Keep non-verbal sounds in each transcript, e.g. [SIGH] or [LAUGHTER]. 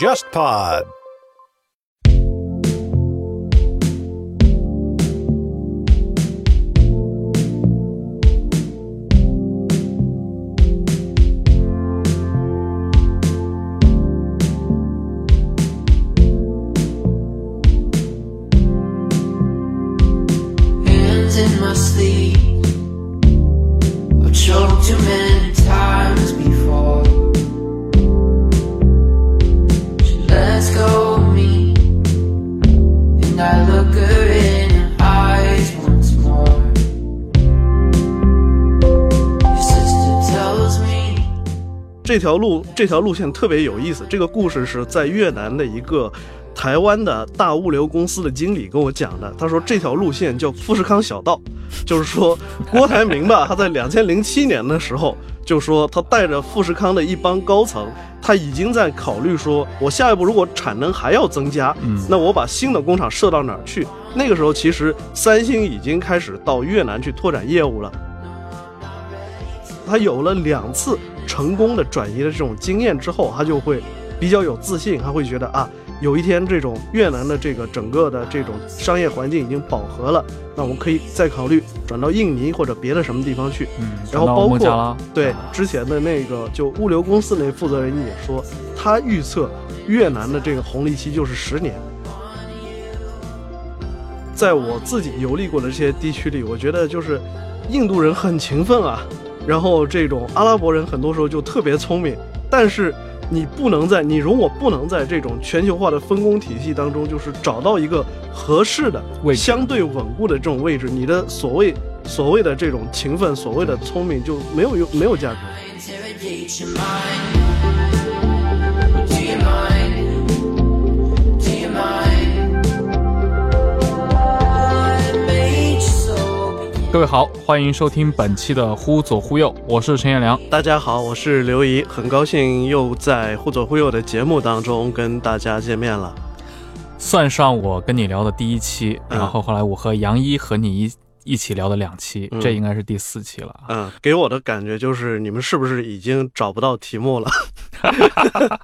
JustPod。这条路这条路线特别有意思。这个故事是在越南的一个台湾的大物流公司的经理跟我讲的。他说这条路线叫富士康小道，[LAUGHS] 就是说郭台铭吧，他在两千零七年的时候就说他带着富士康的一帮高层，他已经在考虑说，我下一步如果产能还要增加，嗯那我把新的工厂设到哪儿去？那个时候其实三星已经开始到越南去拓展业务了。他有了两次成功的转移的这种经验之后，他就会比较有自信，他会觉得啊，有一天这种越南的这个整个的这种商业环境已经饱和了，那我们可以再考虑转到印尼或者别的什么地方去。嗯，然后包括对之前的那个就物流公司那负责人也说，他预测越南的这个红利期就是十年。在我自己游历过的这些地区里，我觉得就是印度人很勤奋啊，然后这种阿拉伯人很多时候就特别聪明，但是你不能在你容我不能在这种全球化的分工体系当中，就是找到一个合适的位相对稳固的这种位置，你的所谓所谓的这种勤奋，所谓的聪明就没有用没有价值。各位好，欢迎收听本期的《忽左忽右》，我是陈彦良。大家好，我是刘怡，很高兴又在忽左忽右的节目当中跟大家见面了。算上我跟你聊的第一期，嗯然后后来我和杨一和你一一起聊的两期，嗯这应该是第四期了啊。嗯，给我的感觉就是你们是不是已经找不到题目了？[LAUGHS]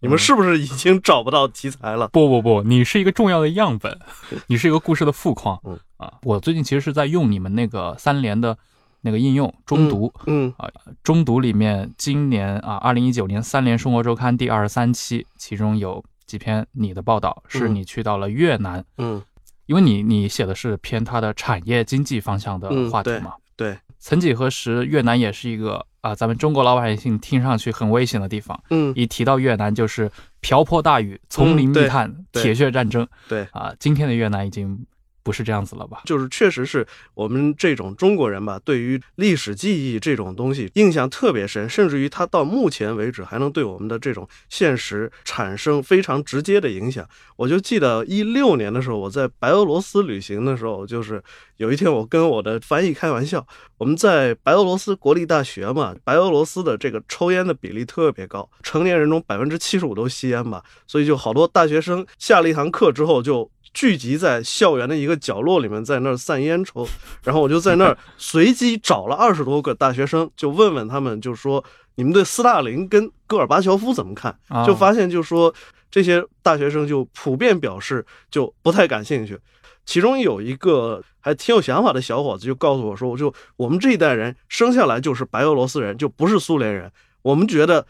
你们是不是已经找不到题材了？不不不，你是一个重要的样本，[LAUGHS] 你是一个故事的富矿。嗯啊，我最近其实是在用你们那个三联的那个应用中读。嗯啊，中读里面今年啊，二零一九年三联生活周刊第二十三期，其中有几篇你的报道是嗯你去到了越南，嗯因为你你写的是偏它的产业经济方向的话题嘛。对，曾几何时，越南也是一个啊，咱们中国老百姓听上去很危险的地方。嗯一提到越南，就是瓢泼大雨、丛林密探、对铁血战争。对啊，今天的越南已经不是这样子了吧？就是确实是我们这种中国人吧，对于历史记忆这种东西印象特别深，甚至于它到目前为止还能对我们的这种现实产生非常直接的影响。我就记得一六年的时候，我在白俄罗斯旅行的时候，就是有一天我跟我的翻译开玩笑，我们在白俄罗斯国立大学嘛，白俄罗斯的这个抽烟的比例特别高，成年人中百分之七十五都吸烟吧，所以就好多大学生下了一堂课之后就聚集在校园的一个角落里面，在那儿散烟抽。[LAUGHS] 然后我就在那儿 [LAUGHS] 随机找了二十多个大学生，就问问他们，就说你们对斯大林跟戈尔巴乔夫怎么看？啊就发现就说这些大学生就普遍表示就不太感兴趣。其中有一个还挺有想法的小伙子就告诉我说，我就我们这一代人生下来就是白俄罗斯人，就不是苏联人。我们觉得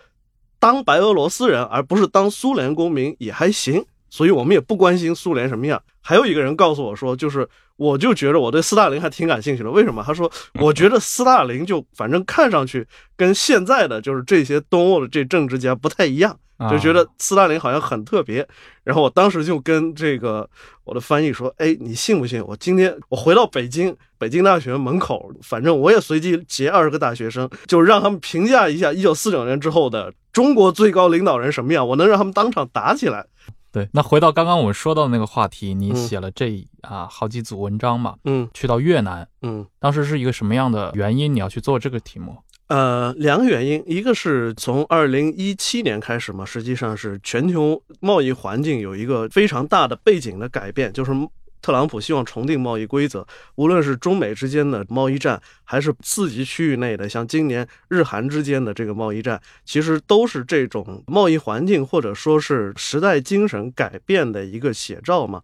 当白俄罗斯人而不是当苏联公民也还行，所以我们也不关心苏联什么样。还有一个人告诉我说，就是我就觉得我对斯大林还挺感兴趣的。为什么？他说，[LAUGHS] 我觉得斯大林就反正看上去跟现在的就是这些东欧的这政治家不太一样。啊就觉得斯大林好像很特别。然后我当时就跟这个我的翻译说：“哎，你信不信？我今天我回到北京，北京大学门口，反正我也随机截二十个大学生，就让他们评价一下一九四九年之后的中国最高领导人什么样，我能让他们当场打起来。对。那回到刚刚我们说到的那个话题，你嗯写了这啊好几组文章嘛，嗯去到越南，嗯。”当时是一个什么样的原因你要去做这个题目？呃，两个原因，一个是从二零一七年开始嘛，实际上是全球贸易环境有一个非常大的背景的改变，就是特朗普希望重定贸易规则，无论是中美之间的贸易战，还是自己区域内的，像今年日韩之间的这个贸易战，其实都是这种贸易环境或者说是时代精神改变的一个写照嘛。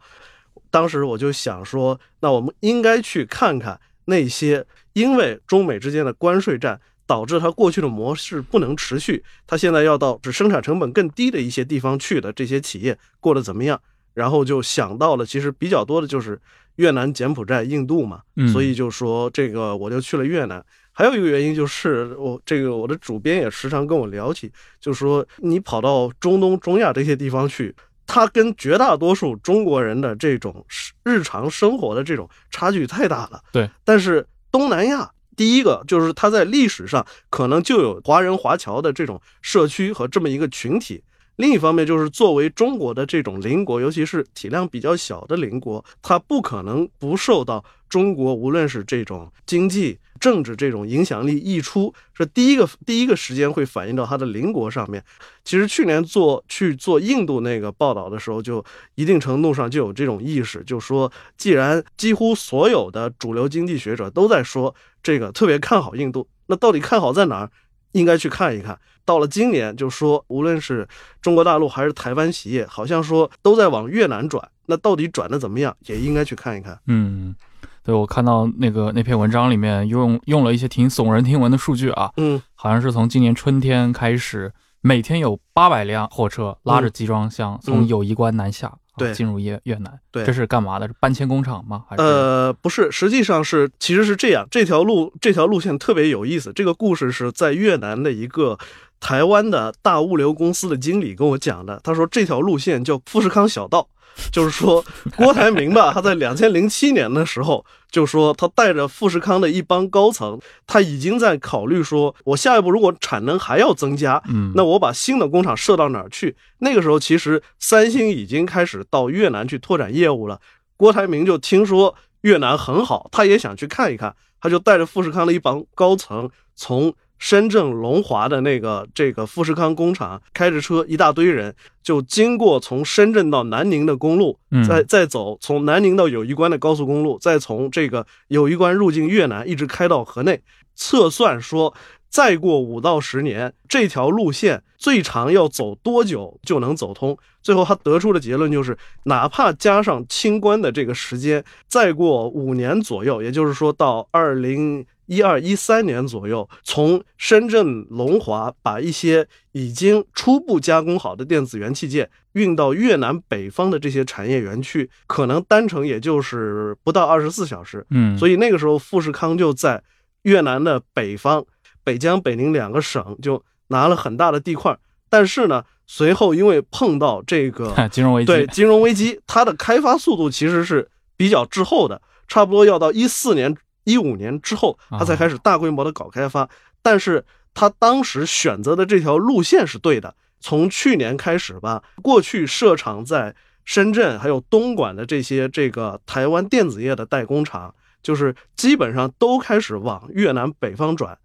当时我就想说，那我们应该去看看那些因为中美之间的关税战导致它过去的模式不能持续，它现在要到只生产成本更低的一些地方去的这些企业过得怎么样？然后就想到了，其实比较多的就是越南、柬埔寨、印度嘛，嗯所以就说这个我就去了越南。还有一个原因就是我这个我的主编也时常跟我聊起，就说你跑到中东、中亚这些地方去，它跟绝大多数中国人的这种日常生活的这种差距太大了。对，但是东南亚。第一个就是它在历史上可能就有华人华侨的这种社区和这么一个群体，另一方面，就是作为中国的这种邻国，尤其是体量比较小的邻国，它不可能不受到中国无论是这种经济、政治这种影响力溢出，是第一个第一个时间会反映到它的邻国上面。其实去年做去做印度那个报道的时候，就一定程度上就有这种意识，就说既然几乎所有的主流经济学者都在说这个特别看好印度，那到底看好在哪儿？应该去看一看。到了今年，就说无论是中国大陆还是台湾企业，好像说都在往越南转。那到底转的怎么样，也应该去看一看。嗯，对我看到那个那篇文章里面用用了一些挺耸人听闻的数据啊，嗯，好像是从今年春天开始，每天有八百辆货车拉着集装箱从友谊关南下，对进入越越南。对这是干嘛的？是搬迁工厂吗？还是呃，不是，实际上是其实是这样，这条路这条路线特别有意思。这个故事是在越南的一个台湾的大物流公司的经理跟我讲的。他说这条路线叫富士康小道，就是说郭台铭吧，他在两千零七年的时候就说他带着富士康的一帮高层，他已经在考虑说，我下一步如果产能还要增加，嗯，那我把新的工厂设到哪儿去？那个时候，其实三星已经开始到越南去拓展业务了。郭台铭就听说越南很好，他也想去看一看，他就带着富士康的一帮高层，从深圳龙华的那个这个富士康工厂开着车，一大堆人就经过从深圳到南宁的公路，嗯再再走从南宁到友谊关的高速公路，再从这个友谊关入境越南，一直开到河内。测算说，再过五到十年，这条路线最长要走多久就能走通？最后他得出的结论就是，哪怕加上清关的这个时间，再过五年左右，也就是说到二零一二一三年左右，从深圳龙华把一些已经初步加工好的电子元器件运到越南北方的这些产业园区，可能单程也就是不到二十四小时。嗯，所以那个时候，富士康就在越南的北方，北疆、北宁两个省就拿了很大的地块。但是呢，随后因为碰到这个 [LAUGHS] 金融危机，对金融危机，它的开发速度其实是比较滞后的，差不多要到一四年、一五年之后，他才开始大规模的搞开发。但是他当时选择的这条路线是对的，从去年开始吧，过去设厂在深圳还有东莞的这些这个台湾电子业的代工厂，就是基本上都开始往越南北方转，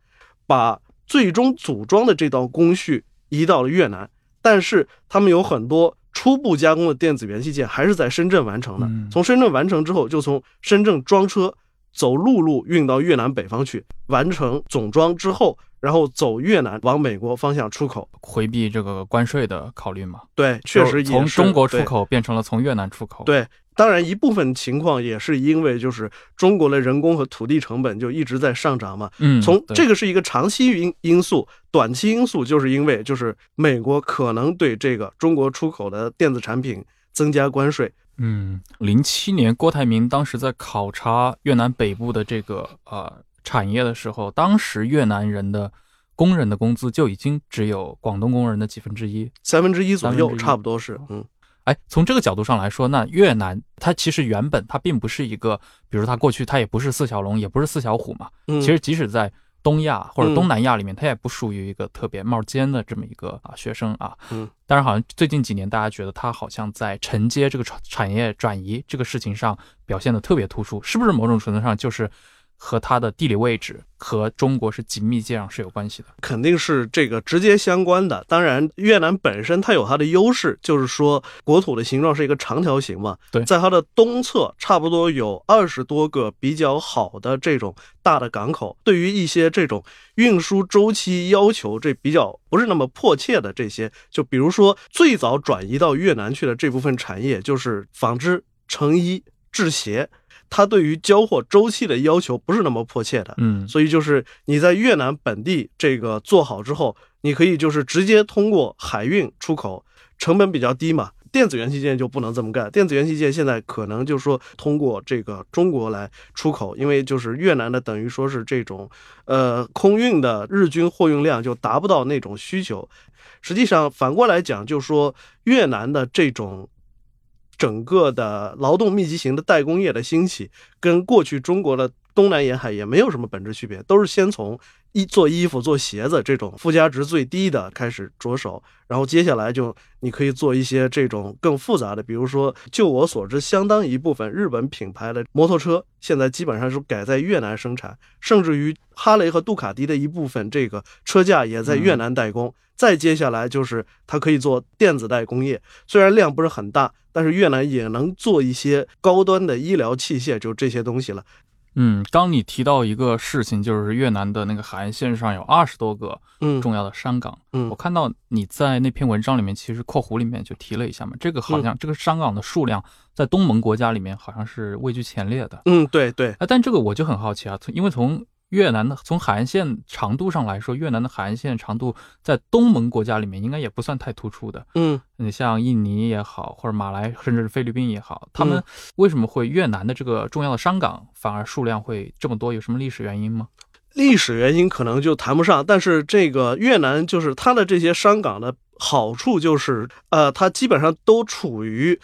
把最终组装的这道工序移到了越南。但是他们有很多初步加工的电子元器件还是在深圳完成的。嗯从深圳完成之后，就从深圳装车，走陆路运到越南北方去，完成总装之后，然后走越南往美国方向出口。回避这个关税的考虑嘛，对，确实就是从中国出口变成了从越南出口。，对，当然一部分情况也是因为就是中国的人工和土地成本就一直在上涨嘛。嗯，从这个是一个长期因因素，短期因素就是因为就是美国可能对这个中国出口的电子产品增加关税。嗯，零七年郭台铭当时在考察越南北部的这个呃产业的时候，当时越南人的工人的工资就已经只有广东工人的几分之一。三分之一左右，差不多是，嗯，哎，从这个角度上来说，那越南它其实原本它并不是一个，比如它过去它也不是四小龙，也不是四小虎嘛。嗯其实即使在东亚或者嗯东南亚里面，它也不属于一个特别冒尖的这么一个啊学生啊。嗯，但是好像最近几年大家觉得他好像在承接这个产产业转移这个事情上表现的特别突出，是不是某种程度上就是和它的地理位置和中国是紧密接壤是有关系的。肯定是这个直接相关的。当然，越南本身它有它的优势，就是说国土的形状是一个长条形嘛。对在它的东侧差不多有二十多个比较好的这种大的港口，对于一些这种运输周期要求这比较不是那么迫切的这些，就比如说最早转移到越南去的这部分产业，就是纺织、成衣、制鞋。它对于交货周期的要求不是那么迫切的，嗯，所以就是你在越南本地这个做好之后，你可以就是直接通过海运出口，成本比较低嘛。电子元器件就不能这么干，电子元器件现在可能就是说通过这个中国来出口，因为就是越南的等于说是这种呃空运的日均货运量就达不到那种需求。实际上反过来讲，就是说越南的这种整个的劳动密集型的代工业的兴起，跟过去中国的东南沿海也没有什么本质区别，都是先从衣做衣服、做鞋子这种附加值最低的开始着手，然后接下来就你可以做一些这种更复杂的，比如说，就我所知，相当一部分日本品牌的摩托车现在基本上是改在越南生产，甚至于哈雷和杜卡迪的一部分这个车架也在越南代工。再接下来就是它可以做电子代工业，虽然量不是很大，但是越南也能做一些高端的医疗器械，就这些东西了。嗯，刚你提到一个事情，就是越南的那个海岸线上有二十多个嗯重要的山港。嗯我看到你在那篇文章里面，其实括弧里面就提了一下嘛，这个好像、这个山港的数量在东盟国家里面好像是位居前列的。嗯，对对，啊，但这个我就很好奇啊，从因为从越南的从海岸线长度上来说，越南的海岸线长度在东盟国家里面应该也不算太突出的。嗯你像印尼也好，或者马来，甚至是菲律宾也好，他们嗯为什么会越南的这个重要的商港反而数量会这么多？有什么历史原因吗？历史原因可能就谈不上，但是这个越南就是它的这些商港的好处就是，呃，它基本上都处于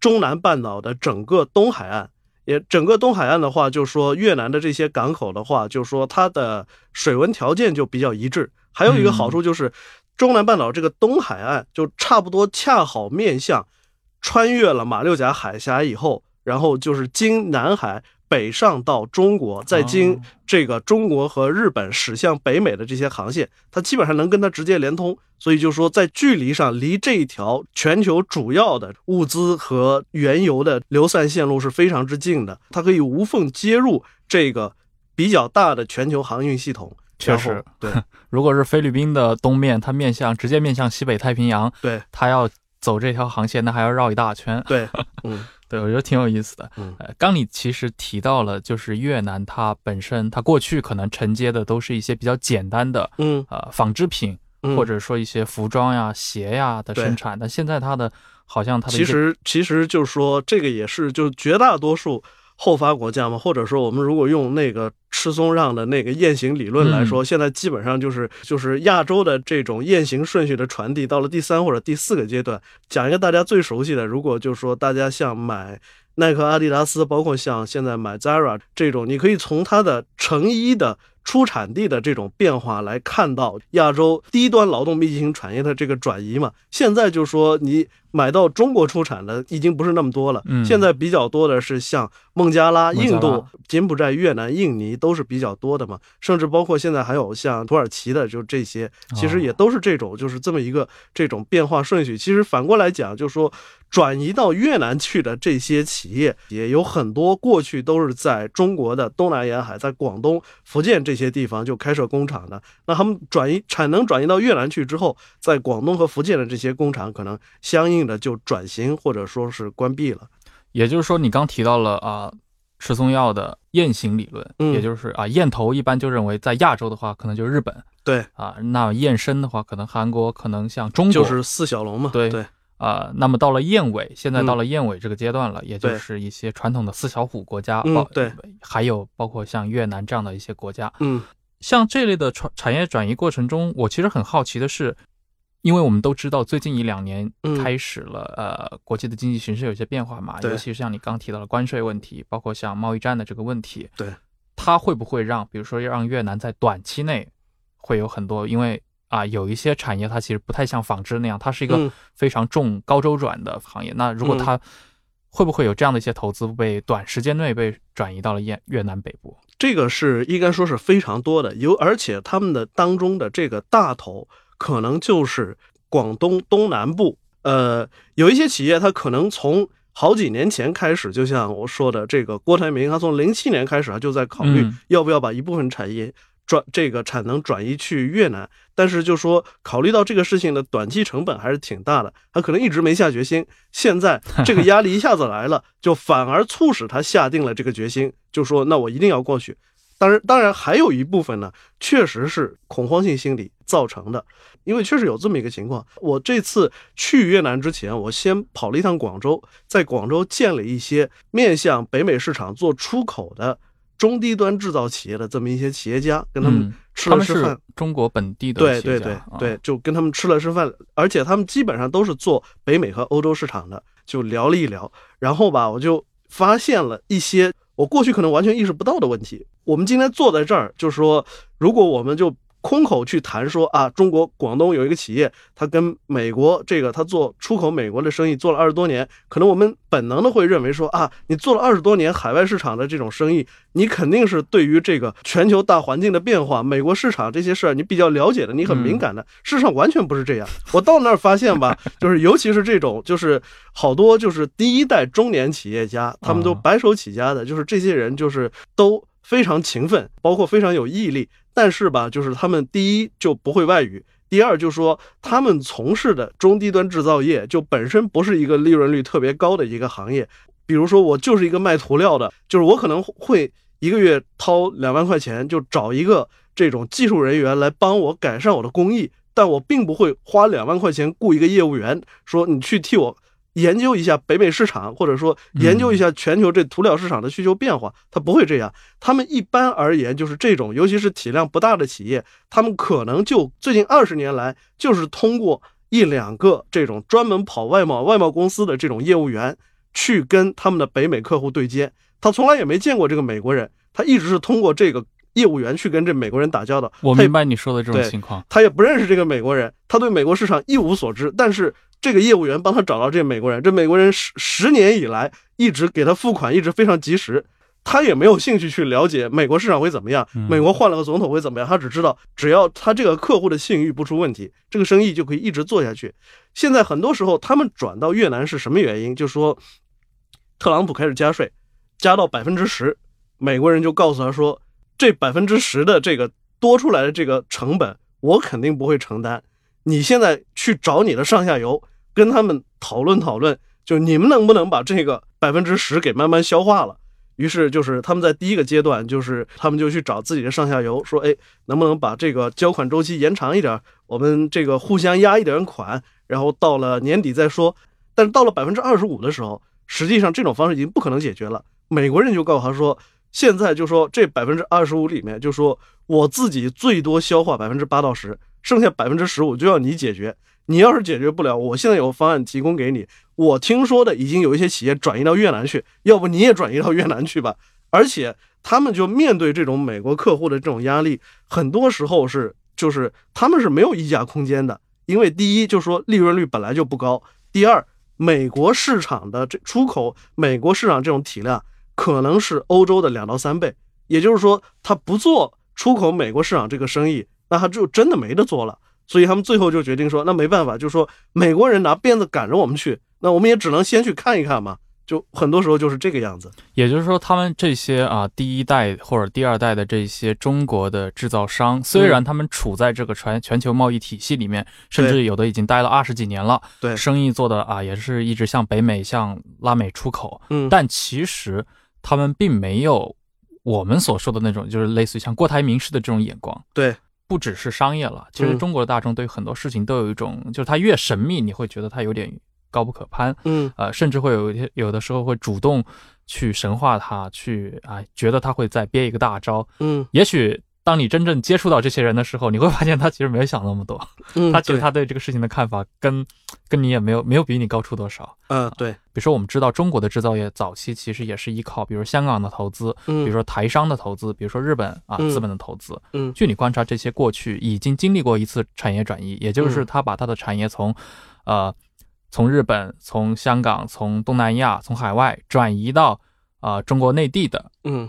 中南半岛的整个东海岸。也整个东海岸的话，就说越南的这些港口的话，就说它的水文条件就比较一致。还有一个好处就是，中南半岛这个东海岸就差不多恰好面向穿越了马六甲海峡以后，然后就是经南海北上到中国，再经哦这个中国和日本驶向北美的这些航线，它基本上能跟它直接连通。所以就说在距离上，离这一条全球主要的物资和原油的流散线路是非常之近的，它可以无缝接入这个比较大的全球航运系统。确实，对 [LAUGHS] 如果是菲律宾的东面，它面向直接面向西北太平洋，对它要走这条航线，那还要绕一大圈。对，[LAUGHS] 嗯对，我觉得挺有意思的。嗯。呃，刚你其实提到了，就是越南它本身，它过去可能承接的都是一些比较简单的嗯。呃纺织品，嗯，或者说一些服装呀、鞋呀的生产，但现在它的好像它的其实其实就是说，这个也是就绝大多数后发国家嘛，或者说我们如果用那个赤松让的那个雁行理论来说，现在基本上就是就是亚洲的这种雁行顺序的传递到了第三或者第四个阶段。讲一个大家最熟悉的，如果就是说大家像买耐克、阿迪达斯，包括像现在买 Zara 这种，你可以从它的成衣的出产地的这种变化来看到亚洲低端劳动密集型产业的这个转移嘛。现在就说你买到中国出产的已经不是那么多了，嗯现在比较多的是像孟加拉、孟加拉印度、柬埔寨、越南、印尼都是比较多的嘛，甚至包括现在还有像土耳其的，就这些，其实也都是这种，就是这么一个这种变化顺序。其实反过来讲，就是说转移到越南去的这些企业，也有很多过去都是在中国的东南沿海，在广东、福建这些地方就开设工厂的。那他们转移产能转移到越南去之后，在广东和福建的这些工厂可能相应的就转型或者说是关闭了。也就是说，你刚提到了啊，吃松药的雁行理论，嗯也就是啊，雁头一般就认为在亚洲的话，可能就是日本对，啊，那雁身的话，可能韩国，可能像中国，就是四小龙嘛。对对，啊、那么到了燕尾，现在嗯到了燕尾这个阶段了，也就是一些传统的四小虎国家，嗯对，还有包括像越南这样的一些国家，嗯像这类的产产业转移过程中，我其实很好奇的是，因为我们都知道最近一两年嗯。开始了，呃，国际的经济形势有些变化嘛，尤其是像你刚提到的关税问题，包括像贸易战的这个问题，对，它会不会让，比如说让越南在短期内会有很多，因为啊、有一些产业它其实不太像纺织那样，它是一个嗯。非常重高周转的行业，那如果嗯。它会不会有这样的一些投资被短时间内被转移到了越越南北部？这个是应该说是非常多的，有而且他们的当中的这个大头可能就是广东东南部，呃，有一些企业它可能从好几年前开始，就像我说的这个郭台铭，他从零七年开始他就在考虑嗯要不要把一部分产业转这个产能转移去越南，但是就说考虑到这个事情的短期成本还是挺大的，他可能一直没下决心。现在 [LAUGHS] 这个压力一下子来了，就反而促使他下定了这个决心，就说那我一定要过去。当然，当然还有一部分呢，确实是恐慌性心理造成的，因为确实有这么一个情况。我这次去越南之前，我先跑了一趟广州，在广州见了一些面向北美市场做出口的中低端制造企业的这么一些企业家，跟他们吃了吃饭。是中国本地的对对对对，就跟他们吃了吃饭，而且他们基本上都是做北美和欧洲市场的，就聊了一聊，然后吧，我就发现了一些我过去可能完全意识不到的问题。我们今天坐在这儿，就是说，如果我们就空口去谈说啊，中国广东有一个企业，他跟美国这个他做出口美国的生意做了二十多年，可能我们本能的会认为说啊，你做了二十多年海外市场的这种生意，你肯定是对于这个全球大环境的变化、美国市场这些事儿你比较了解的，你很敏感的。事实上完全不是这样。我到那儿发现吧，就是尤其是这种，就是好多就是第一代中年企业家，他们都啊白手起家的，就是这些人就是都非常勤奋，包括非常有毅力。但是吧，就是他们第一就不会外语，第二就说他们从事的中低端制造业就本身不是一个利润率特别高的一个行业。比如说我就是一个卖涂料的，就是我可能会一个月掏两万块钱，就找一个这种技术人员来帮我改善我的工艺，但我并不会花两万块钱雇一个业务员，说你去替我研究一下北美市场，或者说研究一下全球这涂料市场的需求变化，他不会这样。他们一般而言就是这种，尤其是体量不大的企业，他们可能就最近二十年来就是通过一两个这种专门跑外贸外贸公司的这种业务员去跟他们的北美客户对接，他从来也没见过这个美国人，他一直是通过这个业务员去跟这美国人打交道。我明白你说的这种情况。他也不认识这个美国人，他对美国市场一无所知。但是这个业务员帮他找到这美国人，这美国人十十年以来一直给他付款，一直非常及时。他也没有兴趣去了解美国市场会怎么样，嗯美国换了个总统会怎么样，他只知道只要他这个客户的信誉不出问题，这个生意就可以一直做下去。现在很多时候他们转到越南是什么原因？就说特朗普开始加税，加到百分之十，美国人就告诉他说，这百分之十的这个多出来的这个成本，我肯定不会承担。你现在去找你的上下游，跟他们讨论讨论，就你们能不能把这个百分之十给慢慢消化了。于是就是他们在第一个阶段，就是他们就去找自己的上下游，说，哎，能不能把这个交款周期延长一点？我们这个互相压一点款，然后到了年底再说。但是到了百分之二十五的时候，实际上这种方式已经不可能解决了。美国人就告诉他说，现在就说这百分之二十五里面，就说我自己最多消化百分之八到十，剩下百分之十五就要你解决。你要是解决不了，我现在有个方案提供给你。我听说的已经有一些企业转移到越南去，要不你也转移到越南去吧。[LAUGHS] 而且他们就面对这种美国客户的这种压力，很多时候是就是他们是没有议价空间的，因为第一就说利润率本来就不高，第二美国市场的这出口美国市场这种体量可能是欧洲的两到三倍，也就是说他不做出口美国市场这个生意，那他就真的没得做了。所以他们最后就决定说，那没办法，就说美国人拿鞭子赶着我们去，那我们也只能先去看一看嘛。就很多时候就是这个样子。也就是说，他们这些啊第一代或者第二代的这些中国的制造商，虽然他们处在这个全全球贸易体系里面，甚至有的已经待了二十几年了，对生意做的啊也是一直向北美、向拉美出口，嗯，但其实他们并没有我们所说的那种，就是类似于像郭台铭式的这种眼光。对，不只是商业了，其实嗯中国的大众对很多事情都有一种，就是它越神秘，你会觉得它有点高不可攀。嗯呃，甚至会有一些有的时候会主动去神化它，去啊、觉得它会再憋一个大招。嗯也许当你真正接触到这些人的时候，你会发现他其实没有想那么多，嗯，他其实他对这个事情的看法跟跟你也没有没有比你高出多少。嗯。对，比如说，我们知道中国的制造业早期其实也是依靠，比如香港的投资，嗯，比如说台商的投资，比如说日本啊嗯。资本的投资。嗯。据你观察，这些过去已经经历过一次产业转移，也就是嗯。他把他的产业从，呃，从日本、从香港、从东南亚、从海外转移到啊、呃中国内地的嗯。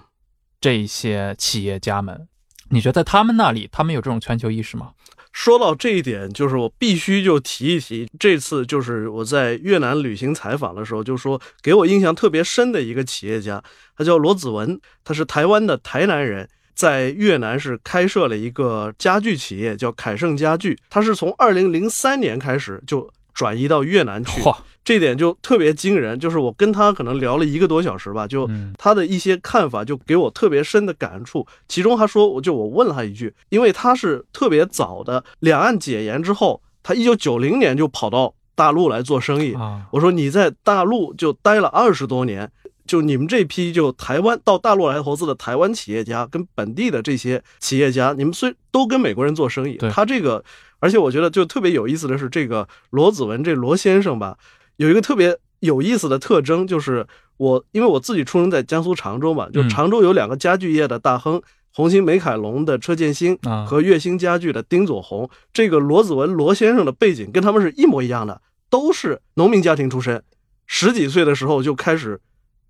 这些企业家们，你觉得在他们那里，他们有这种全球意识吗？说到这一点，就是我必须就提一提，这次就是我在越南旅行采访的时候，就说给我印象特别深的一个企业家，他叫罗子文，他是台湾的台南人，在越南是开设了一个家具企业，叫凯盛家具，他是从二零零三年开始就转移到越南去。嚯，这点就特别惊人，就是我跟他可能聊了一个多小时吧，就嗯他的一些看法就给我特别深的感触。其中他说，我就我问了他一句，因为他是特别早的，两岸解严之后，他一九九零年就跑到大陆来做生意。啊，我说你在大陆就待了二十多年，就你们这批就台湾到大陆来投资的台湾企业家跟本地的这些企业家，你们虽都跟美国人做生意，他这个，而且我觉得就特别有意思的是，这个罗子文这罗先生吧，有一个特别有意思的特征，就是我因为我自己出生在江苏常州嘛，就嗯常州有两个家具业的大亨。红星美凯龙的车建新啊和月星家具的丁佐宏，这个罗子文罗先生的背景跟他们是一模一样的，都是农民家庭出身，十几岁的时候就开始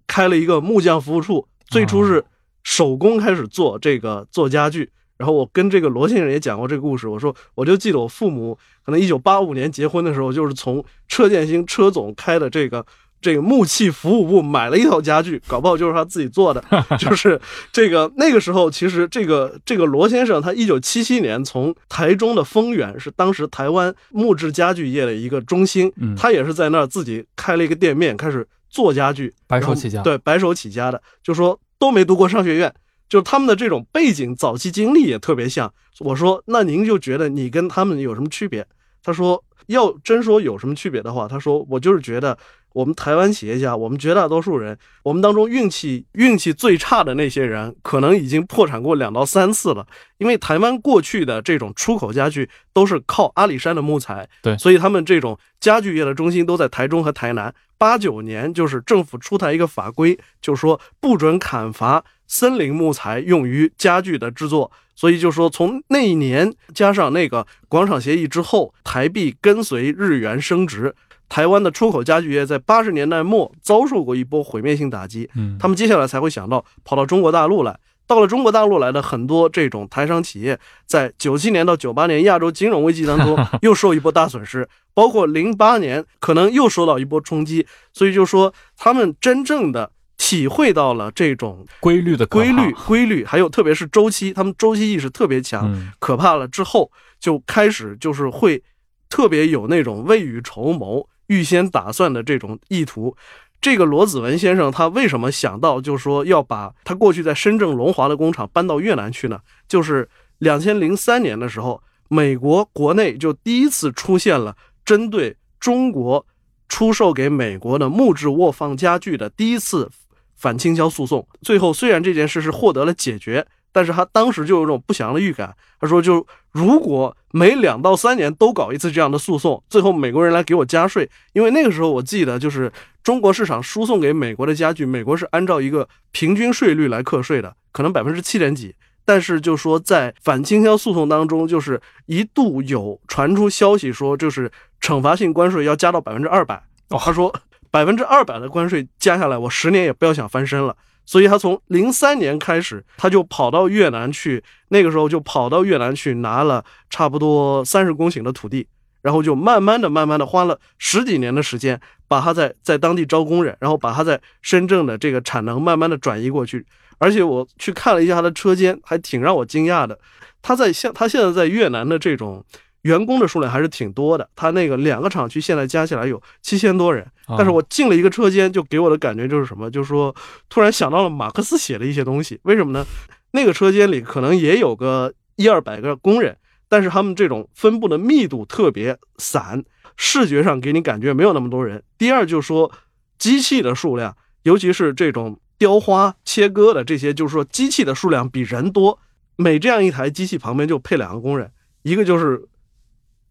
开了一个木匠服务处，最初是手工开始做这个做家具。然后我跟这个罗先生也讲过这个故事，我说我就记得我父母可能一九八五年结婚的时候，就是从车建兴车总开的这个这个木器服务部买了一套家具，搞不好就是他自己做的。[LAUGHS] 就是这个那个时候，其实这个这个罗先生他一九七七年从台中的丰原是当时台湾木质家具业的一个中心，嗯他也是在那儿自己开了一个店面，开始做家具，白手起家对，白手起家的，就说都没读过商学院，就是他们的这种背景、早期经历也特别像。我说，那您就觉得你跟他们有什么区别？他说，要真说有什么区别的话，他说我就是觉得我们台湾企业家，我们绝大多数人，我们当中运气运气最差的那些人，可能已经破产过两到三次了。因为台湾过去的这种出口家具都是靠阿里山的木材，对所以他们这种家具业的中心都在台中和台南。八九年就是政府出台一个法规，就是说不准砍伐森林木材用于家具的制作，所以就说从那一年加上那个广场协议之后，台币跟随日元升值，台湾的出口家具业在八十年代末遭受过一波毁灭性打击，嗯，他们接下来才会想到跑到中国大陆来。到了中国大陆来的很多这种台商企业，在九七年到九八年亚洲金融危机当中 [LAUGHS] 又受一波大损失，包括零八年可能又受到一波冲击，所以就说他们真正的体会到了这种规律的规律、规律，还有特别是周期，他们周期意识特别强，嗯。可怕了之后，就开始就是会特别有那种未雨绸缪、预先打算的这种意图。这个罗子文先生他为什么想到就是说要把他过去在深圳龙华的工厂搬到越南去呢？就是两千零三年的时候，美国国内就第一次出现了针对中国出售给美国的木质卧放家具的第一次反倾销诉讼。最后虽然这件事是获得了解决，但是他当时就有一种不祥的预感。他说，就如果每两到三年都搞一次这样的诉讼，最后美国人来给我加税，因为那个时候我记得就是中国市场输送给美国的家具，美国是按照一个平均税率来课税的，可能百分之七点几。但是就说在反倾销诉讼当中，就是一度有传出消息说，就是惩罚性关税要加到百分之二百。他说百分之二百的关税加下来，我十年也不要想翻身了。所以他从零三年开始，他就跑到越南去，那个时候就跑到越南去拿了差不多三十公顷的土地，然后就慢慢的、慢慢的花了十几年的时间，把他在在当地招工人，然后把他在深圳的这个产能慢慢的转移过去。而且我去看了一下他的车间，还挺让我惊讶的。他在现他现在在越南的这种员工的数量还是挺多的，他那个两个厂区现在加起来有七千多人。啊但是我进了一个车间，就给我的感觉就是什么，就是说突然想到了马克思写的一些东西。为什么呢？那个车间里可能也有个一二百个工人，但是他们这种分布的密度特别散，视觉上给你感觉没有那么多人。第二就是说机器的数量，尤其是这种雕花、切割的这些，就是说机器的数量比人多。每这样一台机器旁边就配两个工人，一个就是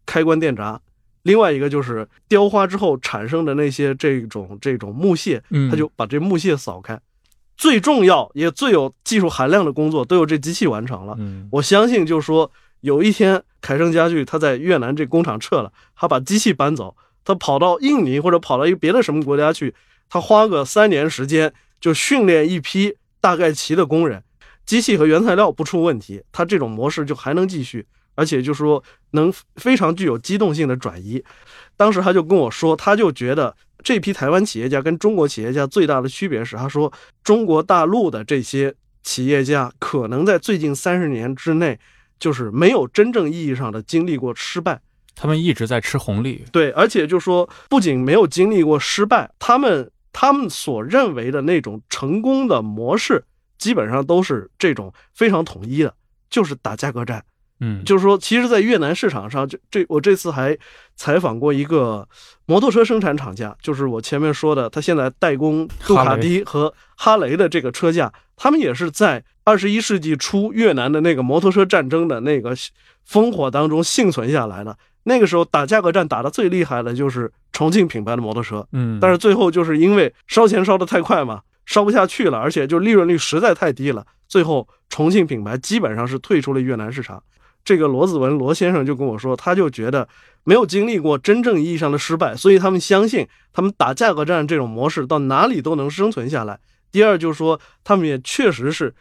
开关电闸，另外一个就是雕花之后产生的那些这种这种木屑，嗯他就把这木屑扫开。最重要也最有技术含量的工作都由这机器完成了。嗯我相信，就是说有一天凯盛家具他在越南这工厂撤了，他把机器搬走，他跑到印尼或者跑到一个别的什么国家去，他花个三年时间就训练一批大概齐的工人。机器和原材料不出问题，它这种模式就还能继续，而且就说能非常具有机动性的转移。当时他就跟我说，他就觉得这批台湾企业家跟中国企业家最大的区别是，他说中国大陆的这些企业家可能在最近三十年之内，就是没有真正意义上的经历过失败。他们一直在吃红利，对，而且就说不仅没有经历过失败，他们他们所认为的那种成功的模式，基本上都是这种非常统一的，就是打价格战。嗯，就是说，其实，在越南市场上，就这我这次还采访过一个摩托车生产厂家，就是我前面说的，他现在代工杜卡迪和哈雷的这个车架，他们也是在二十一世纪初越南的那个摩托车战争的那个烽火当中幸存下来的。那个时候打价格战打得最厉害的就是重庆品牌的摩托车，嗯，但是最后就是因为烧钱烧得太快嘛，烧不下去了，而且就利润率实在太低了，最后重庆品牌基本上是退出了越南市场。这个罗子文罗先生就跟我说，他就觉得没有经历过真正意义上的失败，所以他们相信他们打价格战这种模式到哪里都能生存下来。第二就是说，他们也确实是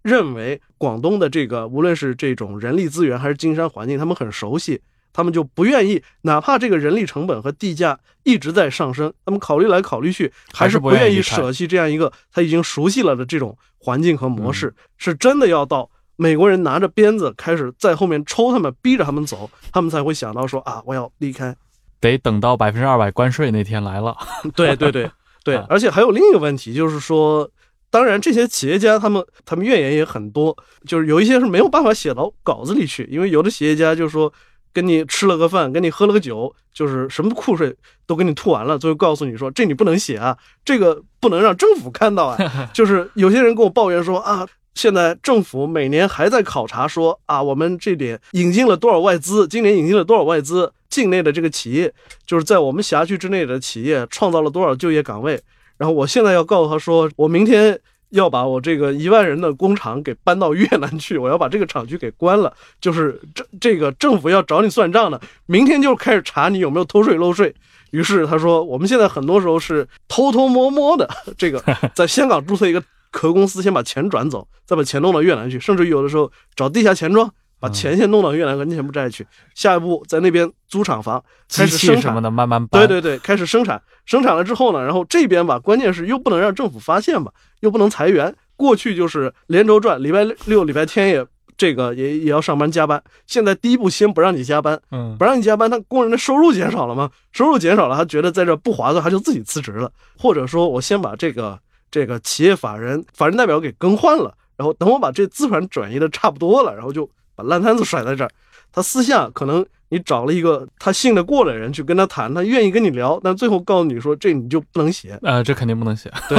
认为广东的这个无论是这种人力资源还是经商环境，他们很熟悉，他们就不愿意，哪怕这个人力成本和地价一直在上升，他们考虑来考虑去，还是不愿意舍弃这样一个他已经熟悉了的这种环境和模式，是真的要到。美国人拿着鞭子开始在后面抽他们，逼着他们走，他们才会想到说啊，我要离开。得等到百分之二百关税那天来了。对对对对，[LAUGHS] 而且还有另一个问题，就是说，当然这些企业家他们他们怨言也很多，就是有一些是没有办法写到稿子里去，因为有的企业家就说跟你吃了个饭，跟你喝了个酒，就是什么苦水都给你吐完了，最后告诉你说这你不能写啊，这个不能让政府看到啊。就是有些人跟我抱怨说啊。现在政府每年还在考察，说啊，我们这点引进了多少外资，今年引进了多少外资，境内的这个企业就是在我们辖区之内的企业创造了多少就业岗位。然后我现在要告诉他说，我明天要把我这个一万人的工厂给搬到越南去，我要把这个厂区给关了，就是这这个政府要找你算账的，明天就开始查你有没有偷税漏税。于是他说，我们现在很多时候是偷偷摸摸的，这个在香港注册一个。壳公司先把钱转走，再把钱弄到越南去，甚至有的时候找地下钱庄，把钱先弄到越南和柬埔寨去。下一步在那边租厂房，开始生产什么的，慢慢搬。对对对，开始生产，生产了之后呢，然后这边吧，关键是又不能让政府发现吧，又不能裁员。过去就是连轴转，礼拜六、礼拜天也这个也也要上班加班。现在第一步先不让你加班，嗯，不让你加班，他工人的收入减少了吗？收入减少了，他觉得在这不划算，他就自己辞职了，或者说我先把这个。这个企业法人法人代表给更换了，然后等我把这资产转移的差不多了，然后就把烂摊子甩在这儿。他私下可能你找了一个他信得过的人去跟他谈，他愿意跟你聊，但最后告诉你说这你就不能写。呃，这肯定不能写。对。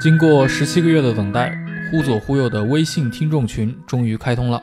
经过十七个月的等待，忽左忽右的微信听众群终于开通了。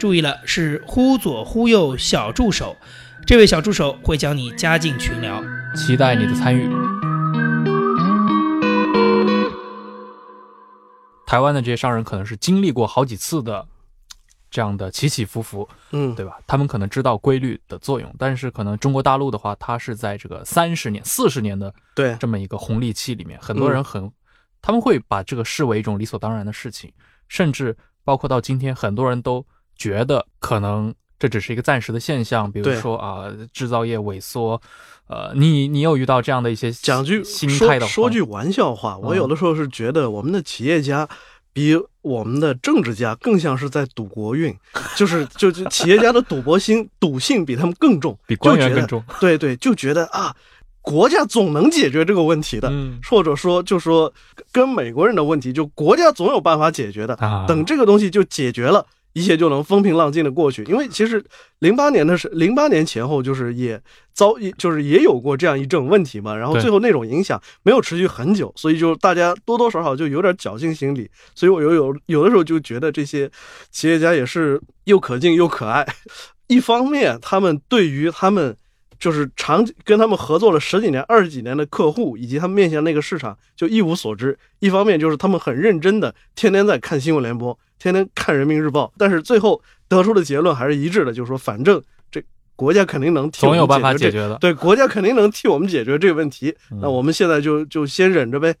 注意了，是忽左忽右小助手，这位小助手会将你加进群聊，期待你的参与。台湾的这些商人可能是经历过好几次的这样的起起伏伏，嗯，对吧？他们可能知道规律的作用，但是可能中国大陆的话，它是在这个三十年、四十年的对这么一个红利期里面，很多人很他们会把这个视为一种理所当然的事情，甚至包括到今天，很多人都。觉得可能这只是一个暂时的现象，比如说啊，制造业萎缩，呃，你你有遇到这样的一些讲句心态的说句玩笑话，我有的时候是觉得我们的企业家比我们的政治家更像是在赌国运，就是就就企业家的赌博心、[LAUGHS] 赌性比他们更重，比官员更重。对对，就觉得啊，国家总能解决这个问题的，或者说就说跟美国人的问题，就国家总有办法解决的。等这个东西就解决了。一切就能风平浪静的过去。因为其实零八年的是零八年前后，就是也遭就是也有过这样一种问题嘛，然后最后那种影响没有持续很久，所以就大家多多少少就有点侥幸心理。所以我有有有的时候就觉得这些企业家也是又可敬又可爱。一方面，他们对于他们就是长跟他们合作了十几年、二十几年的客户，以及他们面向那个市场就一无所知；一方面就是他们很认真的，天天在看新闻联播，天天看人民日报，但是最后得出的结论还是一致的，就是说反正这国家肯定能替我们总有办法解解决的。对，国家肯定能替我们解决这个问题。嗯那我们现在就就先忍着呗。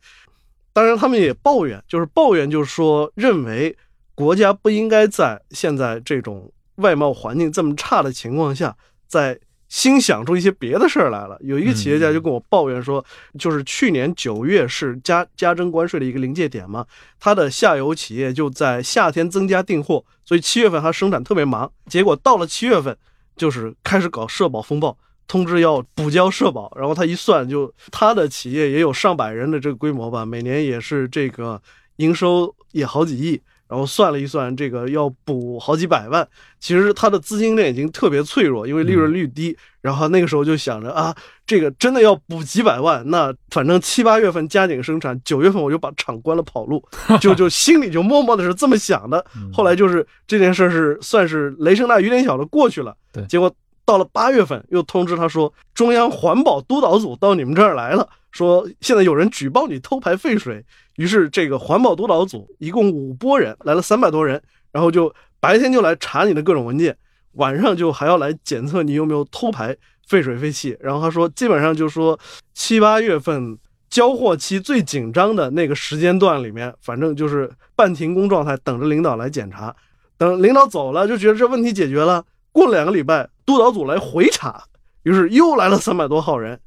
当然，他们也抱怨，就是抱怨，就是说认为国家不应该在现在这种外贸环境这么差的情况下，再新想出一些别的事儿来了。有一个企业家就跟我抱怨说，就是去年九月是加加征关税的一个临界点嘛，他的下游企业就在夏天增加订货，所以七月份他生产特别忙，结果到了七月份就是开始搞社保风暴。通知要补交社保，然后他一算就，他的企业也有上百人的这个规模吧，每年也是这个营收也好几亿，然后算了一算，这个要补好几百万。其实他的资金链已经特别脆弱，因为利润率低。然后那个时候就想着啊，这个真的要补几百万，那反正七八月份加紧生产，九月份我就把厂关了跑路，[LAUGHS] 就就心里就默默的是这么想的。后来就是这件事是算是雷声大雨点小的过去了，对结果。到了八月份，又通知他说，中央环保督导组到你们这儿来了，说现在有人举报你偷排废水。于是这个环保督导组一共五拨人，来了三百多人，然后就白天就来查你的各种文件，晚上就还要来检测你有没有偷排废水废气。然后他说，基本上就说七八月份交货期最紧张的那个时间段里面，反正就是半停工状态，等着领导来检查。等领导走了，就觉得这问题解决了。过了两个礼拜，督导组来回查，于是又来了三百多号人，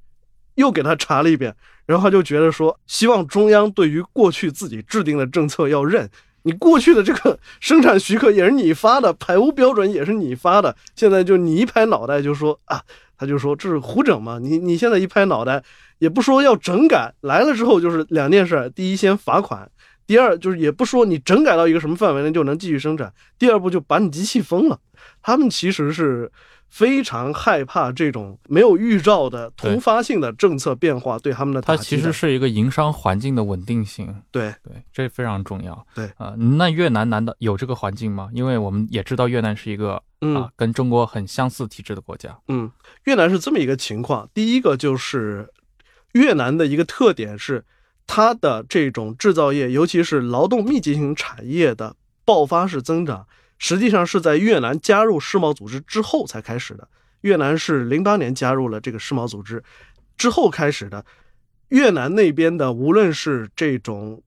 又给他查了一遍，然后他就觉得说，希望中央对于过去自己制定的政策要认。你过去的这个生产许可也是你发的，排污标准也是你发的，现在就你一拍脑袋就说啊，他就说这是胡整嘛。你你现在一拍脑袋，也不说要整改，来了之后就是两件事：第一，先罚款；第二，就是也不说你整改到一个什么范围内就能继续生产；第二步就把你机器封了。他们其实是非常害怕这种没有预兆的突发性的政策变化对他们的打击的。它其实是一个营商环境的稳定性，对对，这非常重要。对啊、那越南难道有这个环境吗？因为我们也知道越南是一个嗯啊跟中国很相似体制的国家。嗯，越南是这么一个情况。第一个就是越南的一个特点是，它的这种制造业，尤其是劳动密集型产业的爆发式增长，实际上是在越南加入世贸组织之后才开始的。越南是零八年加入了这个世贸组织之后开始的。越南那边的，无论是这种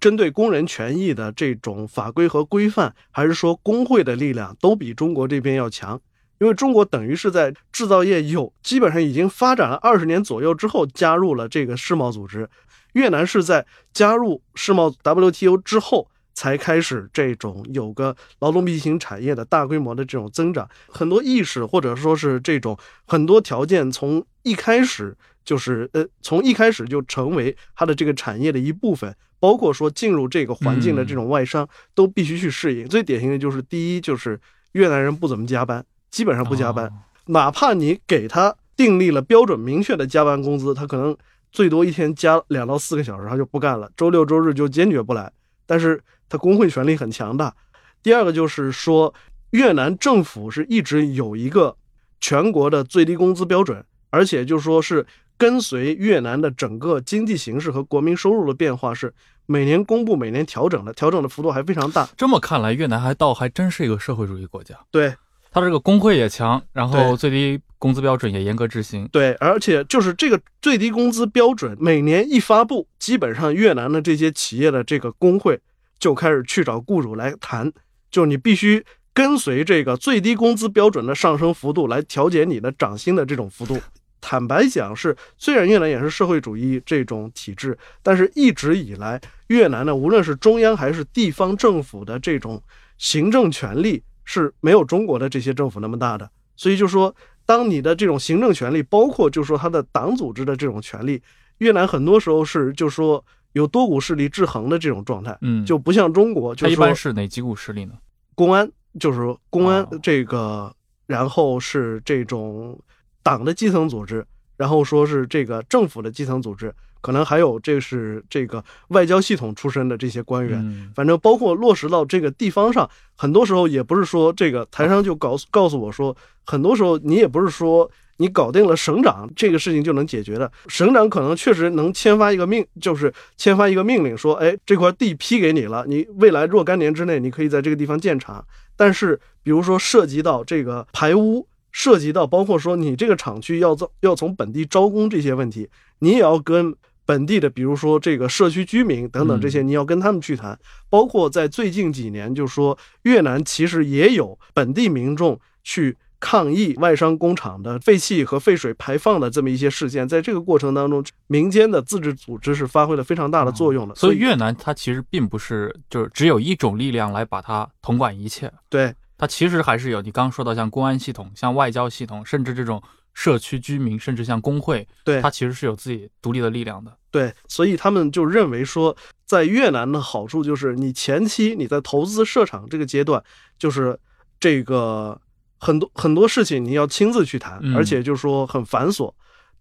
针对工人权益的这种法规和规范，还是说工会的力量，都比中国这边要强。因为中国等于是在制造业有基本上已经发展了二十年左右之后加入了这个世贸组织，越南是在加入世贸 WTO 之后才开始这种有个劳动密集型产业的大规模的这种增长，很多意识或者说是这种很多条件从一开始就是呃从一开始就成为它的这个产业的一部分，包括说进入这个环境的这种外商、都必须去适应。最典型的就是第一就是越南人不怎么加班。基本上不加班，哦哪怕你给他订立了标准明确的加班工资，他可能最多一天加两到四个小时，他就不干了。周六周日就坚决不来，但是他工会权力很强大。第二个就是说，越南政府是一直有一个全国的最低工资标准，而且就说是跟随越南的整个经济形势和国民收入的变化，是每年公布、每年调整的，调整的幅度还非常大。这么看来，越南还倒还真是一个社会主义国家。对，它这个工会也强，然后最低工资标准也严格执行。对，而且就是这个最低工资标准每年一发布，基本上越南的这些企业的这个工会就开始去找雇主来谈，就你必须跟随这个最低工资标准的上升幅度来调节你的涨薪的这种幅度。坦白讲是，虽然越南也是社会主义这种体制，但是一直以来越南呢，无论是中央还是地方政府的这种行政权力是没有中国的这些政府那么大的，所以就说，当你的这种行政权力，包括就是说他的党组织的这种权力，越南很多时候是就说有多股势力制衡的这种状态，嗯，就不像中国，就说般是哪几股势力呢？公安就是公安哦这个，然后是这种党的基层组织，然后说是这个政府的基层组织，可能还有这是这个外交系统出身的这些官员。嗯反正包括落实到这个地方上，很多时候也不是说这个台商就告诉告诉我说，很多时候你也不是说你搞定了省长这个事情就能解决的。省长可能确实能签发一个命，就是签发一个命令说，哎，这块地批给你了，你未来若干年之内你可以在这个地方建厂。但是比如说涉及到这个排污，涉及到包括说你这个厂区要造要从本地招工这些问题，你也要跟。本地的，比如说这个社区居民等等这些，你要跟他们去谈。包括在最近几年，就说越南其实也有本地民众去抗议外商工厂的废气和废水排放的这么一些事件。在这个过程当中，民间的自治组织是发挥了非常大的作用的。所以越南它其实并不是就是只有一种力量来把它统管一切，对它其实还是有你刚刚说到像公安系统、像外交系统，甚至这种社区居民，甚至像工会，对它其实是有自己独立的力量的。对，所以他们就认为说，在越南的好处就是你前期你在投资设厂这个阶段，就是这个很多很多事情你要亲自去谈，嗯而且就是说很繁琐。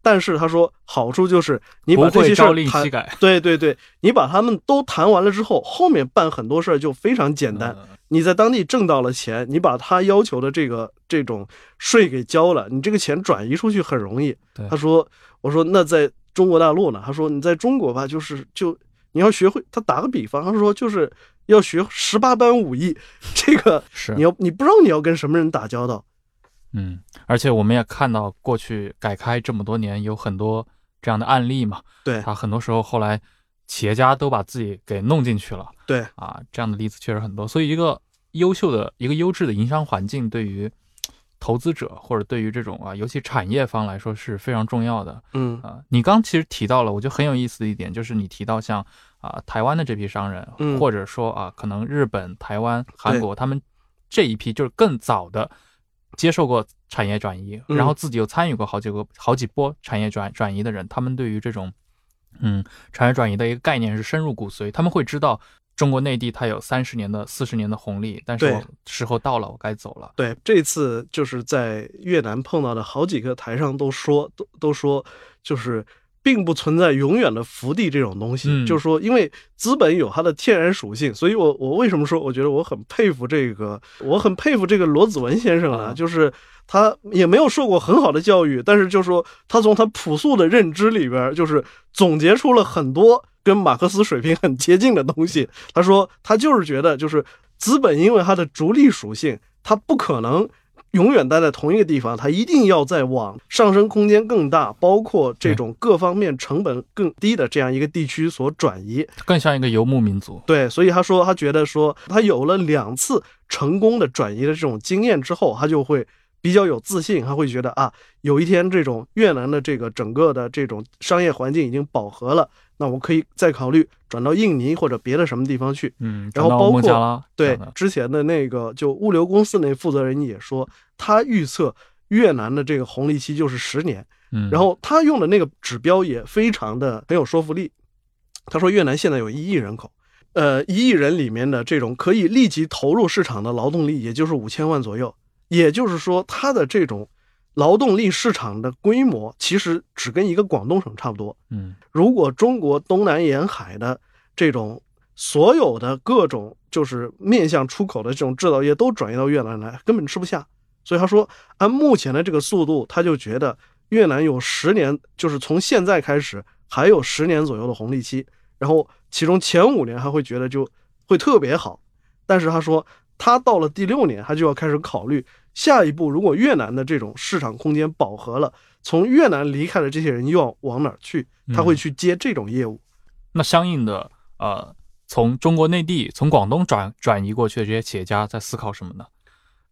但是他说好处就是你把不这些事会朝令儿谈夕，改，对对对，你把他们都谈完了之后，后面办很多事儿就非常简单。嗯你在当地挣到了钱，你把他要求的这个这种税给交了，你这个钱转移出去很容易。他说：“我说那在中国大陆呢？他说你在中国吧，就是就你要学会。他打个比方，他说就是要学十八般武艺，[LAUGHS] 这个是你要你不知道你要跟什么人打交道。嗯，而且我们也看到过去改开这么多年，有很多这样的案例嘛。对他很多时候后来企业家都把自己给弄进去了对啊，这样的例子确实很多。所以一个优秀的、一个优质的营商环境，对于投资者或者对于这种啊，尤其产业方来说是非常重要的。嗯啊，你刚其实提到了，我觉得很有意思的一点，就是你提到像啊台湾的这批商人，嗯或者说啊可能日本、台湾、韩国他们这一批就是更早的接受过产业转移，嗯然后自己又参与过好几个好几波产业转转移的人，他们对于这种嗯产业转移的一个概念是深入骨髓，他们会知道。中国内地它有三十年的、四十年的红利，但是我时候到了，我该走了。对，这次就是在越南碰到的好几个台上都说都都说，就是并不存在永远的福地这种东西。嗯就是说，因为资本有它的天然属性，所以我我为什么说我觉得我很佩服这个，我很佩服这个罗子文先生啊，啊就是他也没有受过很好的教育，但是就说他从他朴素的认知里边，就是总结出了很多跟马克思水平很接近的东西。他说他就是觉得，就是资本因为它的逐利属性，它不可能永远待在同一个地方，它一定要在往上升空间更大，包括这种各方面成本更低的这样一个地区所转移。更像一个游牧民族。对，所以他说他觉得说他有了两次成功的转移的这种经验之后，他就会比较有自信，他会觉得啊，有一天这种越南的这个整个的这种商业环境已经饱和了，那我可以再考虑转到印尼或者别的什么地方去。嗯，然后包括对，之前的那个就物流公司那负责人也说，他预测越南的这个红利期就是十年，嗯，然后他用的那个指标也非常的很有说服力。他说越南现在有一亿人口，呃，一亿人里面的这种可以立即投入市场的劳动力，也就是五千万左右。也就是说，他的这种劳动力市场的规模，其实只跟一个广东省差不多。嗯如果中国东南沿海的这种所有的各种就是面向出口的这种制造业都转移到越南来，根本吃不下。所以他说，按目前的这个速度，他就觉得越南有十年，就是从现在开始还有十年左右的红利期。然后其中前五年还会觉得就会特别好，但是他说他到了第六年，他就要开始考虑下一步，如果越南的这种市场空间饱和了，从越南离开的这些人又要往哪儿去？他会去接这种业务。那相应的呃，从中国内地从广东转转移过去的这些企业家在思考什么呢？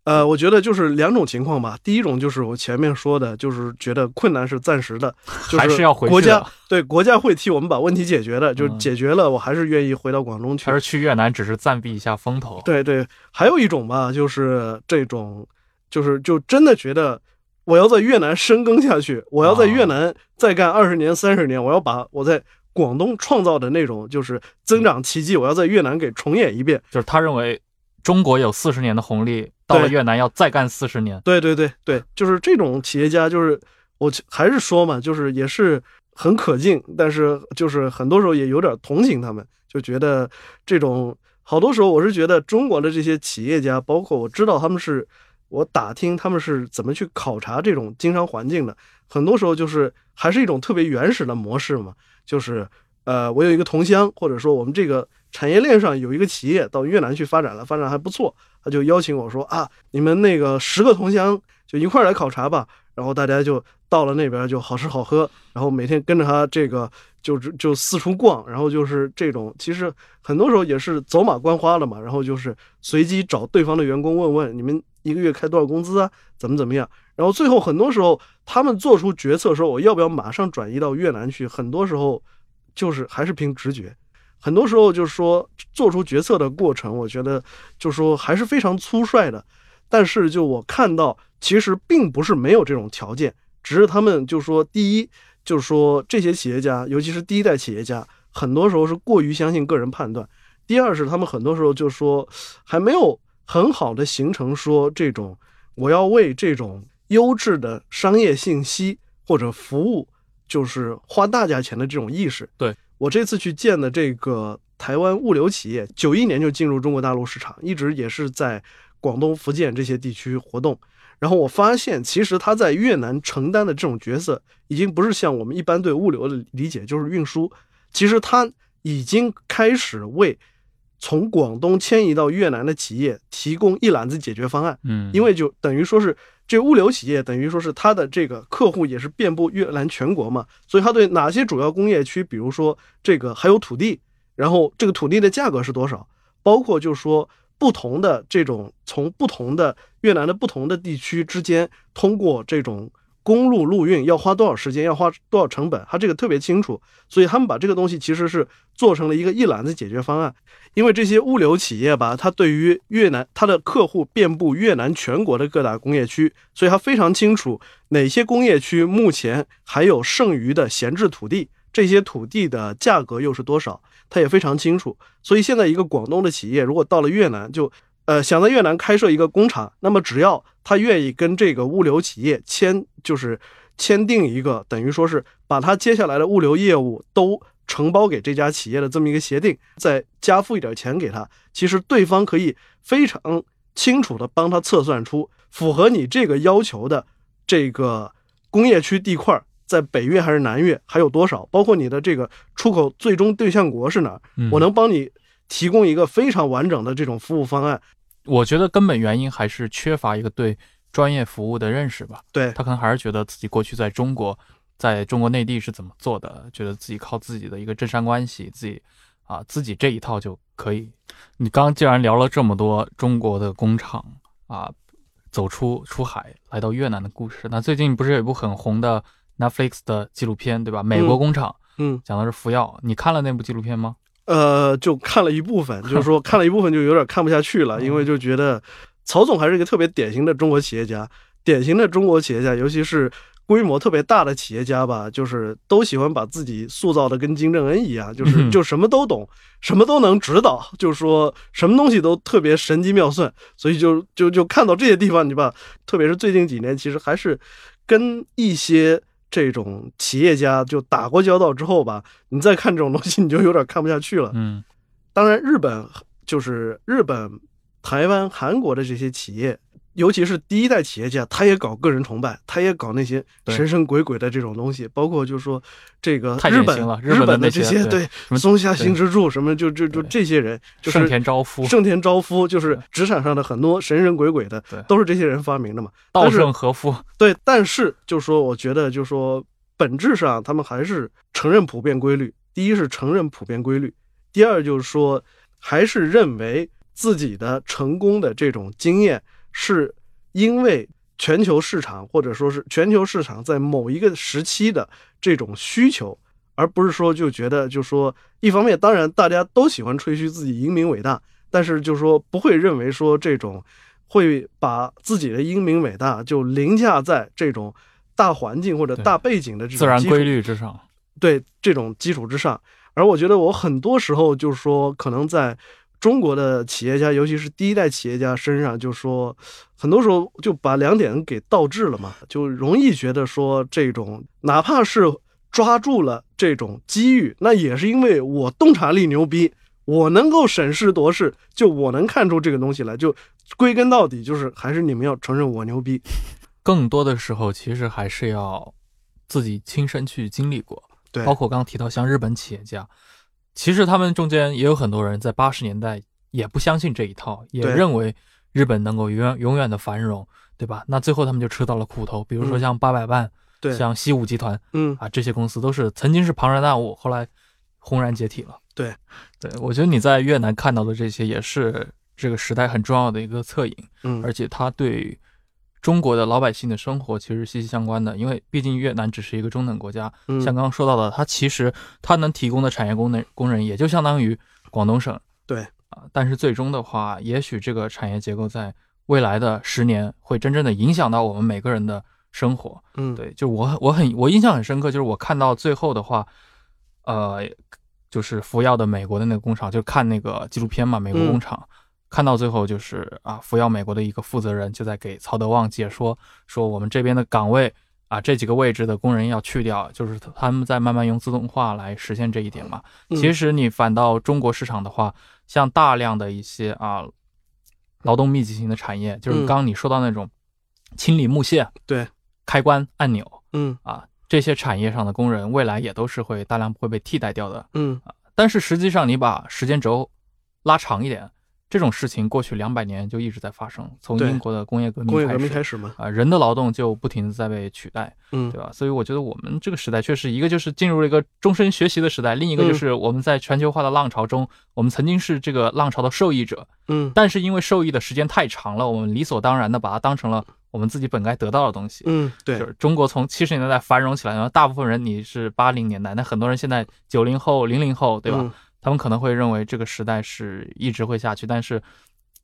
呃，我觉得就是两种情况吧。第一种就是我前面说的，就是觉得困难是暂时的，[LAUGHS] 就还是要回去国家对国家会替我们把问题解决的，就解决了，我还是愿意回到广东去还。是去越南只是暂避一下风头？对对，还有一种吧，就是这种，就是就真的觉得我要在越南深耕下去，我要在越啊南再干二十年、三十年，我要把我在广东创造的那种就是增长奇迹，我要在越南给重演一遍。就是他认为中国有四十年的红利，到了越南要再干四十年。对对对对，就是这种企业家，就是我还是说嘛，就是也是很可敬，但是就是很多时候也有点同情他们，就觉得这种好多时候我是觉得中国的这些企业家，包括我知道他们是，我打听他们是怎么去考察这种经商环境的，很多时候就是还是一种特别原始的模式嘛，就是呃，我有一个同乡，或者说我们这个产业链上有一个企业到越南去发展了，发展还不错，他就邀请我说啊，你们那个十个同乡就一块来考察吧。然后大家就到了那边就好吃好喝，然后每天跟着他这个就就四处逛，然后就是这种，其实很多时候也是走马观花的嘛。然后就是随机找对方的员工问问你们一个月开多少工资啊，怎么怎么样。然后最后很多时候他们做出决策说我要不要马上转移到越南去，很多时候就是还是凭直觉。很多时候就是说做出决策的过程，我觉得就是说还是非常粗率的。但是就我看到，其实并不是没有这种条件，只是他们就说，第一就是说这些企业家，尤其是第一代企业家，很多时候是过于相信个人判断；第二是他们很多时候就说还没有很好的形成说这种我要为这种优质的商业信息或者服务，就是花大价钱的这种意识。对我这次去见的这个台湾物流企业，九一年就进入中国大陆市场，一直也是在。广东、福建这些地区活动，然后我发现，其实他在越南承担的这种角色，已经不是像我们一般对物流的理解，就是运输。其实他已经开始为从广东迁移到越南的企业提供一揽子解决方案。嗯，因为就等于说是这物流企业，等于说是他的这个客户也是遍布越南全国嘛，所以他对哪些主要工业区，比如说这个还有土地，然后这个土地的价格是多少，包括就是说。不同的这种从不同的越南的不同的地区之间，通过这种公路陆运要花多少时间，要花多少成本，他这个特别清楚，所以他们把这个东西其实是做成了一个一揽子解决方案。因为这些物流企业吧，它对于越南，它的客户遍布越南全国的各大工业区，所以它非常清楚哪些工业区目前还有剩余的闲置土地，这些土地的价格又是多少。他也非常清楚，所以现在一个广东的企业如果到了越南，就呃想在越南开设一个工厂，那么只要他愿意跟这个物流企业签，就是签订一个等于说是把他接下来的物流业务都承包给这家企业的这么一个协定，再加付一点钱给他，其实对方可以非常清楚的帮他测算出符合你这个要求的这个工业区地块。在北越还是南越还有多少？包括你的这个出口最终对象国是哪儿？嗯我能帮你提供一个非常完整的这种服务方案。我觉得根本原因还是缺乏一个对专业服务的认识吧。对他可能还是觉得自己过去在中国，在中国内地是怎么做的，觉得自己靠自己的一个政商关系，自己啊自己这一套就可以。你刚刚既然聊了这么多中国的工厂啊，走出出海来到越南的故事，那最近不是有一部很红的 Netflix 的纪录片对吧？美国工厂，嗯，讲的是服药。你看了那部纪录片吗？呃，就看了一部分，[LAUGHS] 就是说看了一部分就有点看不下去了，因为就觉得曹总还是一个特别典型的中国企业家，典型的中国企业家，尤其是。规模特别大的企业家吧，就是都喜欢把自己塑造的跟金正恩一样，就是就什么都懂，什么都能指导，就是说什么东西都特别神机妙算，所以就就就看到这些地方，你吧，特别是最近几年，其实还是跟一些这种企业家就打过交道之后吧，你再看这种东西，你就有点看不下去了。嗯，当然，日本就是日本、台湾、韩国的这些企业。尤其是第一代企业家，他也搞个人崇拜，他也搞那些神神鬼鬼的这种东西，包括就是说这个日本日本的这些对松下幸之助什么，就就就这些人，就是盛田昭夫，盛田昭夫就是职场上的很多神神鬼鬼的，都是这些人发明的嘛。稻盛和夫对，但是就说我觉得就说本质上他们还是承认普遍规律。第一是承认普遍规律，第二就是说还是认为自己的成功的这种经验。是因为全球市场，或者说是全球市场在某一个时期的这种需求，而不是说就觉得就说一方面，当然大家都喜欢吹嘘自己英明伟大，但是就说不会认为说这种会把自己的英明伟大就凌驾在这种大环境或者大背景的这种自然规律之上，对这种基础之上。而我觉得我很多时候就是说，可能在中国的企业家，尤其是第一代企业家身上，就说很多时候就把两点给倒置了嘛，就容易觉得说这种哪怕是抓住了这种机遇，那也是因为我洞察力牛逼，我能够审时度势，就我能看出这个东西来，就归根到底就是还是你们要承认我牛逼。更多的时候，其实还是要自己亲身去经历过。对，包括刚刚提到像日本企业家，其实他们中间也有很多人在八十年代也不相信这一套，也认为日本能够永远永远的繁荣，对吧？那最后他们就吃到了苦头，比如说嗯像八百万、对，像西武集团嗯，啊这些公司都是曾经是庞然大物，后来轰然解体了。对，对我觉得你在越南看到的这些也是这个时代很重要的一个侧影。嗯，而且它对中国的老百姓的生活其实息息相关的，因为毕竟越南只是一个中等国家，嗯。像刚刚说到的，它其实它能提供的产业工人工人也就相当于广东省，对。啊，但是最终的话，也许这个产业结构在未来的十年会真正的影响到我们每个人的生活。嗯，对，就我我很我印象很深刻，就是我看到最后的话，呃，就是服药的美国的那个工厂，就看那个纪录片嘛，美国工厂。看到最后就是啊，福耀美国的一个负责人就在给曹德旺解说，说我们这边的岗位啊，这几个位置的工人要去掉，就是他们在慢慢用自动化来实现这一点嘛。嗯其实你反到中国市场的话，像大量的一些啊劳动密集型的产业，就是嗯刚刚你说到那种清理木屑、对，开关按钮嗯啊这些产业上的工人，未来也都是会大量会被替代掉的。嗯但是实际上，你把时间轴拉长一点，这种事情过去两百年就一直在发生，从英国的工业革命工业革开始命开始嘛，啊，人的劳动就不停的在被取代，嗯对吧？所以我觉得我们这个时代确实一个就是进入了一个终身学习的时代，另一个嗯就是我们在全球化的浪潮中，我们曾经是这个浪潮的受益者，嗯但是因为受益的时间太长了，我们理所当然的把它当成了我们自己本该得到的东西。嗯，对就，是中国从七十年代繁荣起来，然后大部分人你是八零年代，那很多人现在九零后、零零后，对吧？嗯他们可能会认为这个时代是一直会下去，但是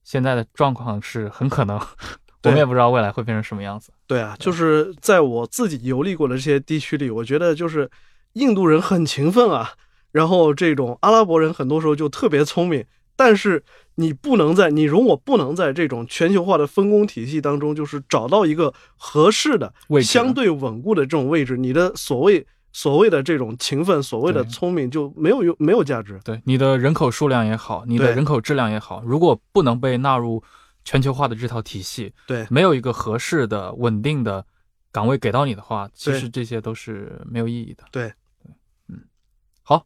现在的状况是很可能，[LAUGHS] 我们也不知道未来会变成什么样子。对啊，就是在我自己游历过的这些地区里，我觉得就是印度人很勤奋啊，然后这种阿拉伯人很多时候就特别聪明，但是你不能在你容我不能在这种全球化的分工体系当中，就是找到一个合适的、相对稳固的这种位置，你的所谓所谓的这种勤奋、所谓的聪明就没有用，没有价值。对你的人口数量也好，你的人口质量也好，如果不能被纳入全球化的这套体系，对没有一个合适的、稳定的岗位给到你的话，其实这些都是没有意义的。对对，嗯，好，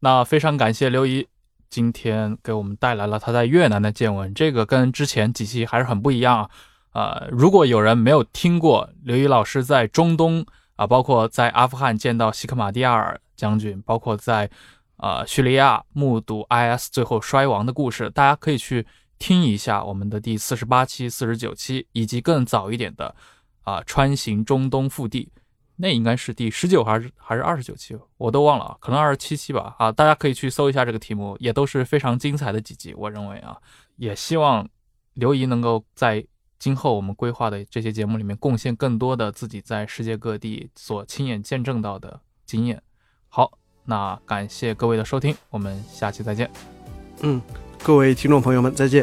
那非常感谢刘怡今天给我们带来了他在越南的见闻，这个跟之前几期还是很不一样啊。呃，如果有人没有听过刘怡老师在中东啊、包括在阿富汗见到西克马蒂亚尔将军，包括在呃叙利亚目睹 IS 最后衰亡的故事，大家可以去听一下我们的第四十八期、四十九期，以及更早一点的啊、穿行中东腹地，那应该是第十九还是还是二十九期，我都忘了啊，可能二十七期吧。啊，大家可以去搜一下这个题目，也都是非常精彩的几集，我认为啊，也希望刘怡能够在今后我们规划的这些节目里面贡献更多的自己在世界各地所亲眼见证到的经验。好，那感谢各位的收听，我们下期再见。嗯，各位听众朋友们，再见。